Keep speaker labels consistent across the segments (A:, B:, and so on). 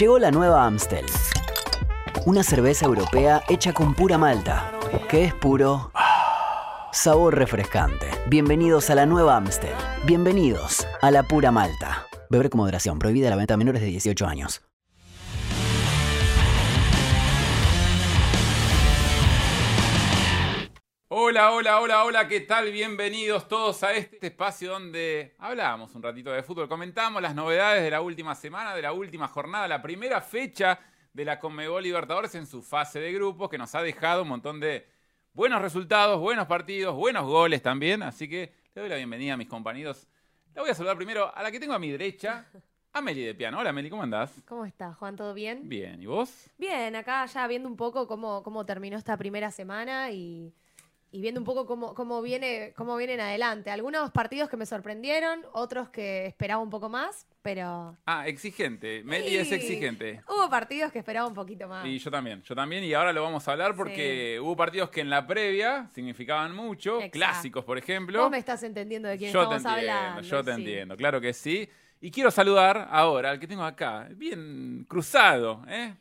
A: Llegó la nueva Amstel. Una cerveza europea hecha con pura malta, que es puro sabor refrescante. Bienvenidos a la nueva Amstel. Bienvenidos a la pura malta. Beber con moderación. Prohibida la venta a menores de 18 años.
B: Hola, hola, hola, hola, ¿qué tal? Bienvenidos todos a este espacio donde hablamos un ratito de fútbol, comentamos las novedades de la última semana, de la última jornada, la primera fecha de la Conmebol Libertadores en su fase de grupos, que nos ha dejado un montón de buenos resultados, buenos partidos, buenos goles también. Así que le doy la bienvenida a mis compañeros. La voy a saludar primero a la que tengo a mi derecha, a Meli de Piano. Hola Meli, ¿cómo andás?
C: ¿Cómo estás, Juan? ¿Todo bien?
B: Bien, ¿y vos?
C: Bien, acá ya viendo un poco cómo, cómo terminó esta primera semana y, y viendo un poco cómo, cómo, viene, cómo vienen adelante. Algunos partidos que me sorprendieron, otros que esperaba un poco más, pero...
B: Ah, exigente. Meli es exigente.
C: Hubo partidos que esperaba un poquito más.
B: Y yo también, yo también, y ahora lo vamos a hablar porque hubo partidos que en la previa significaban mucho,
C: Exacto.
B: clásicos, por ejemplo.
C: Vos me estás entendiendo de quién
B: Yo te
C: estamos
B: entiendo,
C: hablando.
B: yo te
C: sí.
B: entiendo, claro que sí. Y quiero saludar ahora al que tengo acá, bien cruzado, ¿eh?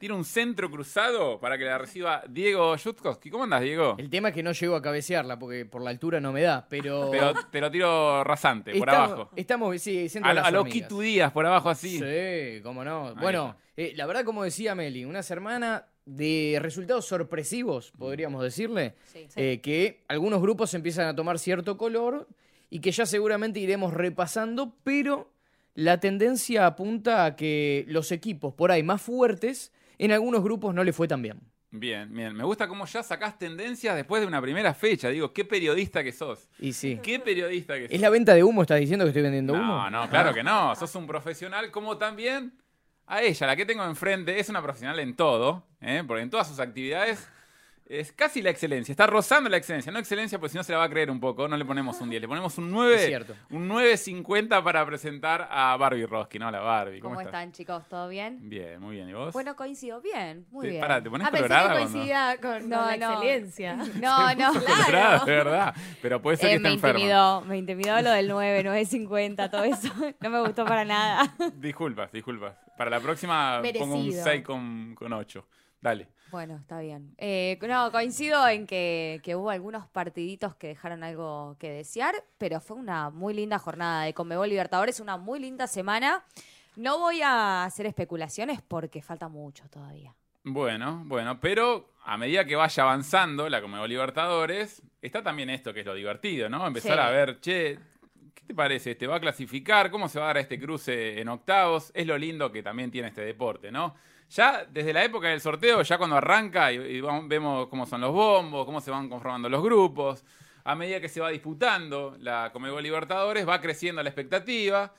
B: Tiene un centro cruzado para que la reciba Diego Jutkowski. ¿Cómo andas, Diego?
D: El tema es que no llego a cabecearla porque por la altura no me da, pero.
B: Pero te lo tiro rasante, por
D: estamos,
B: abajo.
D: Estamos, sí, centro
B: A,
D: de
B: lo-
D: las
B: a lo. Quito Díaz, por abajo así.
D: Sí, cómo no. bueno, eh, la verdad, como decía Meli, una semana de resultados sorpresivos, podríamos decirle,
C: Sí.
D: eh, que algunos grupos empiezan a tomar cierto color y que ya seguramente iremos repasando, pero la tendencia apunta a que los equipos por ahí más fuertes en algunos grupos no le fue tan bien.
B: Bien, bien. Me gusta cómo ya sacás tendencias después de una primera fecha. Digo, qué periodista que sos.
D: Y sí.
B: Qué periodista que sos.
D: ¿Es la venta de humo? ¿Estás diciendo que estoy vendiendo humo?
B: No, no, claro que no. Sos un profesional como también a ella, la que tengo enfrente, es una profesional en todo, ¿eh? porque en todas sus actividades es casi la excelencia. Está rozando la excelencia. No excelencia, pues si no se la va a creer un poco. No le ponemos un 10, le ponemos un 9.
D: Es cierto.
B: Un 9.50 para presentar a Barbie Roski, ¿no? La Barbie. ¿Cómo,
E: ¿Cómo
B: estás?
E: están, chicos? ¿Todo bien?
B: Bien, muy bien. ¿Y vos?
E: Bueno, coincido. Bien, muy bien.
B: pará, ¿te pones
C: Ah, pensé que
B: colorada
C: coincidía con,
E: No,
C: con la
E: no.
C: excelencia.
E: No, no,
B: Colorada,
E: claro.
B: de verdad. Pero puede ser que
E: Eh,
B: esté
E: me
B: enferma.
E: intimidó, me intimidó lo del 9, 9.50, todo eso. No me gustó para nada.
B: Disculpas, disculpas. Para la próxima pongo un
C: Merecido.
B: 6 con, con 8. Dale.
E: Bueno, está bien. Eh, no, coincido en que, que hubo algunos partiditos que dejaron algo que desear, pero fue una muy linda jornada de Conmebol Libertadores, una muy linda semana. No voy a hacer especulaciones porque falta mucho todavía.
B: Bueno, bueno, pero a medida que vaya avanzando la Conmebol Libertadores, está también esto que es lo divertido, ¿no? Empezar
E: Sí.
B: a ver, che, ¿qué te parece? ¿Te va a clasificar? ¿Cómo se va a dar este cruce en octavos? Es lo lindo que también tiene este deporte, ¿no? Ya desde la época del sorteo, ya cuando arranca y, vemos cómo son los bombos, cómo se van conformando los grupos, a medida que se va disputando la Conmebol Libertadores, va creciendo la expectativa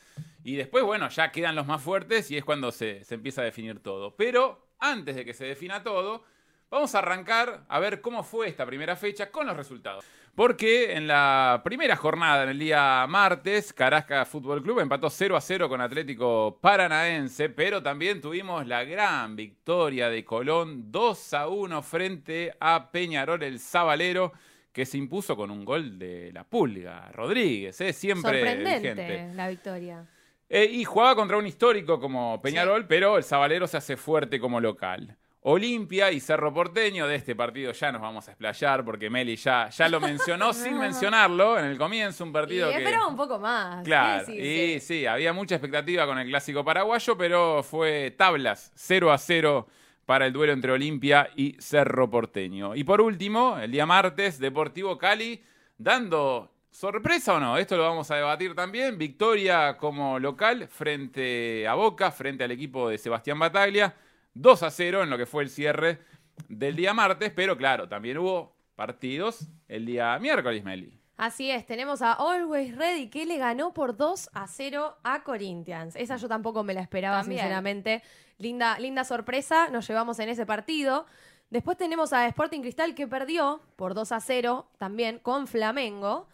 B: y después, bueno, ya quedan los más fuertes y es cuando se, se empieza a definir todo. Pero antes de que se defina todo, vamos a arrancar a ver cómo fue esta primera fecha con los resultados. Porque en la primera jornada, en el día martes, Carasca Fútbol Club empató 0 a 0 con Atlético Paranaense, pero también tuvimos la gran victoria de Colón 2 a 1 frente a Peñarol el Zabalero, que se impuso con un gol de la Pulga, Rodríguez, ¿eh? siempre
C: Sorprendente
B: vigente.
C: la victoria.
B: Eh, y jugaba contra un histórico como Peñarol, pero el Zabalero se hace fuerte como local. Olimpia y Cerro Porteño, de este partido ya nos vamos a explayar porque Meli ya, ya lo mencionó sin mencionarlo en el comienzo, un
C: Y
B: partido que...
C: esperaba un poco más.
B: Claro,
C: Sí, sí,
B: y
C: sí.
B: sí, había mucha expectativa con el clásico paraguayo, pero fue tablas, 0 a 0 para el duelo entre Olimpia y Cerro Porteño. Y por último, el día martes, Deportivo Cali dando sorpresa o no, esto lo vamos a debatir también, victoria como local frente a Boca, frente al equipo de Sebastián Bataglia, 2 a 0 en lo que fue el cierre del día martes, pero claro, también hubo partidos el día miércoles, Meli.
C: Así es, tenemos a Always Ready que le ganó por 2 a 0 a Corinthians. Esa yo tampoco me la esperaba,
E: También.
C: sinceramente. Linda, linda sorpresa, nos llevamos en ese partido. Después tenemos a Sporting Cristal que perdió por 2 a 0 también con Flamengo.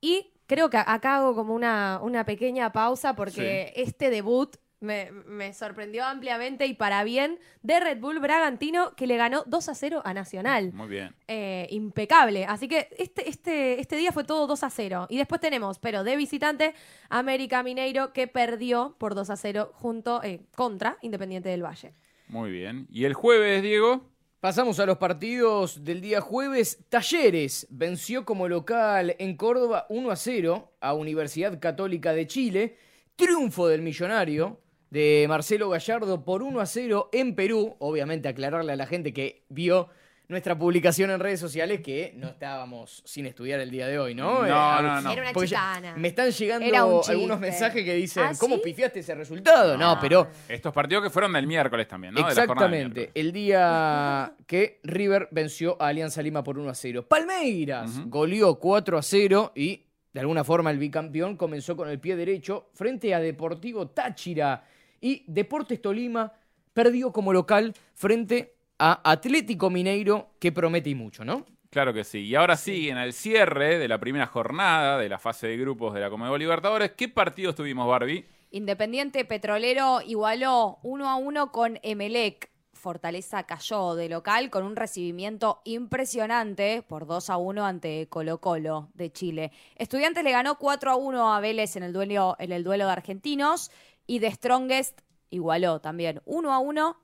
C: Y creo que acá hago como una, una pequeña pausa porque este debut me, me sorprendió ampliamente y para bien de Red Bull Bragantino que le ganó 2 a 0 a Nacional.
B: Muy bien.
C: Eh, impecable. Así que este, este, este día fue todo 2 a 0. Y después tenemos, pero de visitante, América Mineiro que perdió por 2 a 0 junto, eh, contra Independiente del Valle.
B: Muy bien. ¿Y el jueves, Diego?
D: Pasamos a los partidos del día jueves. Talleres venció como local en Córdoba 1 a 0 a Universidad Católica de Chile. Triunfo del millonario de Marcelo Gallardo por 1 a 0 en Perú. Obviamente aclararle a la gente que vio nuestra publicación en redes sociales que no estábamos sin estudiar el día de hoy, ¿no?
B: No,
D: Eh,
B: no, no.
C: Era una
D: ya- me están llegando algunos mensajes que dicen,
C: ¿Ah,
D: ¿cómo
C: sí?
D: pifiaste ese resultado? No, pero
B: Estos partidos que fueron del miércoles también, ¿no? De la jornada del
D: Exactamente, el día que River venció a Alianza Lima por 1 a 0. Palmeiras
B: Ujú.
D: goleó 4 a 0 y de alguna forma el bicampeón comenzó con el pie derecho frente a Deportivo Táchira y Deportes Tolima perdió como local frente a Atlético Mineiro que promete y mucho, ¿no?
B: Claro que sí. Y ahora sí, en el cierre de la primera jornada de la fase de grupos de la Comebol Libertadores, ¿qué partidos tuvimos, Barbie?
E: Independiente Petrolero igualó 1 a 1 con Emelec. Fortaleza cayó de local con un recibimiento impresionante por 2 a 1 ante Colo Colo de Chile. Estudiantes le ganó 4 a 1 a Vélez en el duelo, en el duelo de argentinos y The Strongest igualó también 1 a 1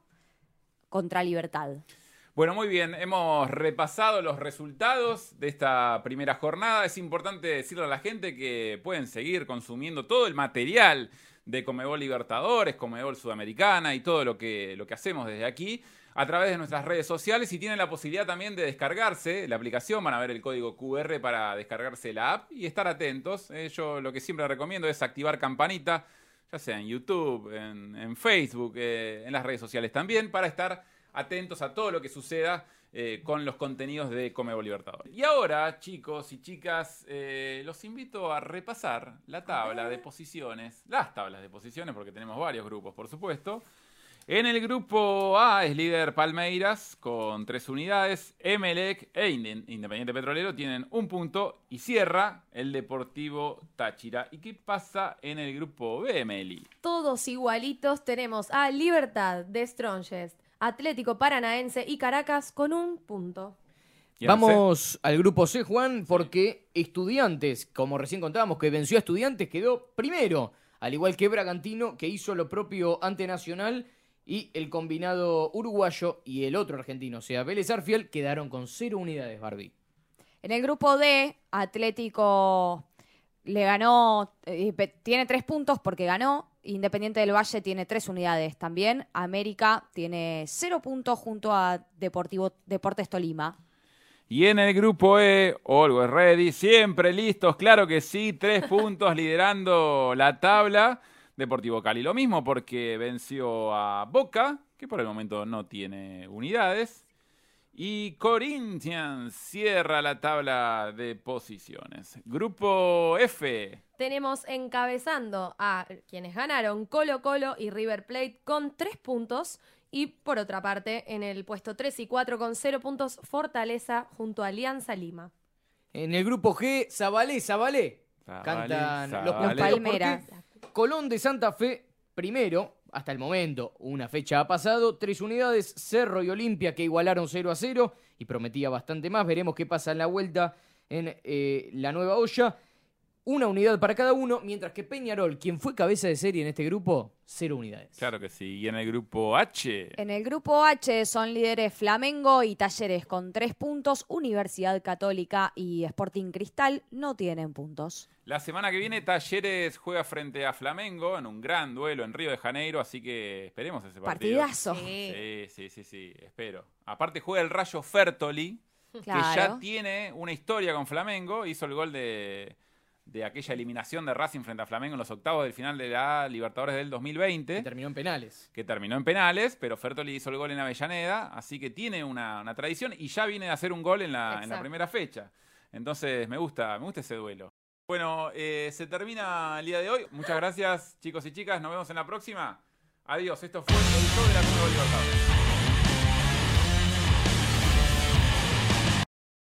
E: contra Libertad.
B: Bueno, muy bien, hemos repasado los resultados de esta primera jornada. Es importante decirle a la gente que pueden seguir consumiendo todo el material de Comebol Libertadores, Comebol Sudamericana y todo lo que, lo que hacemos desde aquí a través de nuestras redes sociales y tienen la posibilidad también de descargarse la aplicación, van a ver el código QR para descargarse la app y estar atentos. Eh, yo lo que siempre recomiendo es activar campanita, ya sea en YouTube, en, en Facebook, eh, en las redes sociales también, para estar atentos a todo lo que suceda eh, con los contenidos de Comebol Libertadores. Y ahora, chicos y chicas, eh, los invito a repasar la tabla de posiciones, las tablas de posiciones, porque tenemos varios grupos, por supuesto. En el grupo A es líder Palmeiras con tres unidades. Emelec e Inde- Independiente Petrolero tienen un punto y cierra el Deportivo Táchira. ¿Y qué pasa en el grupo B, Meli?
C: Todos igualitos tenemos a Libertad de Strongest, Atlético Paranaense y Caracas con un punto.
D: Vamos al grupo C, Juan, porque Estudiantes, como recién contábamos, que venció a Estudiantes, quedó primero, al igual que Bragantino, que hizo lo propio ante Nacional, y el combinado uruguayo y el otro argentino, o sea, Vélez Arfiel, quedaron con cero unidades, Barbie.
E: En el grupo D, Atlético le ganó, eh, tiene tres puntos porque ganó. Independiente del Valle tiene tres unidades también. América tiene cero puntos junto a Deportivo, Deportes Tolima.
B: Y en el grupo E, Always Ready, siempre listos, claro que sí, tres puntos liderando la tabla. Deportivo Cali lo mismo porque venció a Boca, que por el momento no tiene unidades. Y Corinthians cierra la tabla de posiciones. Grupo F,
C: Tenemos encabezando a quienes ganaron Colo Colo y River Plate con tres puntos. Y por otra parte, en el puesto 3 y 4 con cero puntos, Fortaleza junto a Alianza Lima.
D: En el grupo G, Zabalé, Zabalé.
B: Zabalé,
D: Cantan los
B: Zabalé.
E: Palmeras.
D: Colón de Santa Fe, primero, hasta el momento, una fecha ha pasado, tres unidades, Cerro y Olimpia que igualaron 0 a 0 y prometía bastante más. Veremos qué pasa en la vuelta en eh, la nueva olla. Una unidad para cada uno, mientras que Peñarol, quien fue cabeza de serie en este grupo, cero unidades.
B: claro que sí. Y en el grupo H,
E: En el grupo H son líderes Flamengo y Talleres con tres puntos. Universidad Católica y Sporting Cristal no tienen puntos.
B: La semana que viene Talleres juega frente a Flamengo en un gran duelo en Río de Janeiro, así que esperemos ese partido.
E: Partidazo.
B: Sí, sí, sí, sí, espero. Aparte juega el Rayo Fertoli, que ya tiene una historia con Flamengo, hizo el gol de, de aquella eliminación de Racing frente a Flamengo en los octavos del final de la Libertadores del
D: Que
B: 2020,
D: terminó en penales.
B: que terminó en penales, pero Fertoli hizo el gol en Avellaneda, así que tiene una, una tradición y ya viene a hacer un gol en la, en la primera fecha. Entonces me gusta, me gusta ese duelo. Bueno, eh, se termina el día de hoy. Muchas gracias, chicos y chicas. Nos vemos en la próxima. Adiós. Esto fue el show de la Copa Libertadores.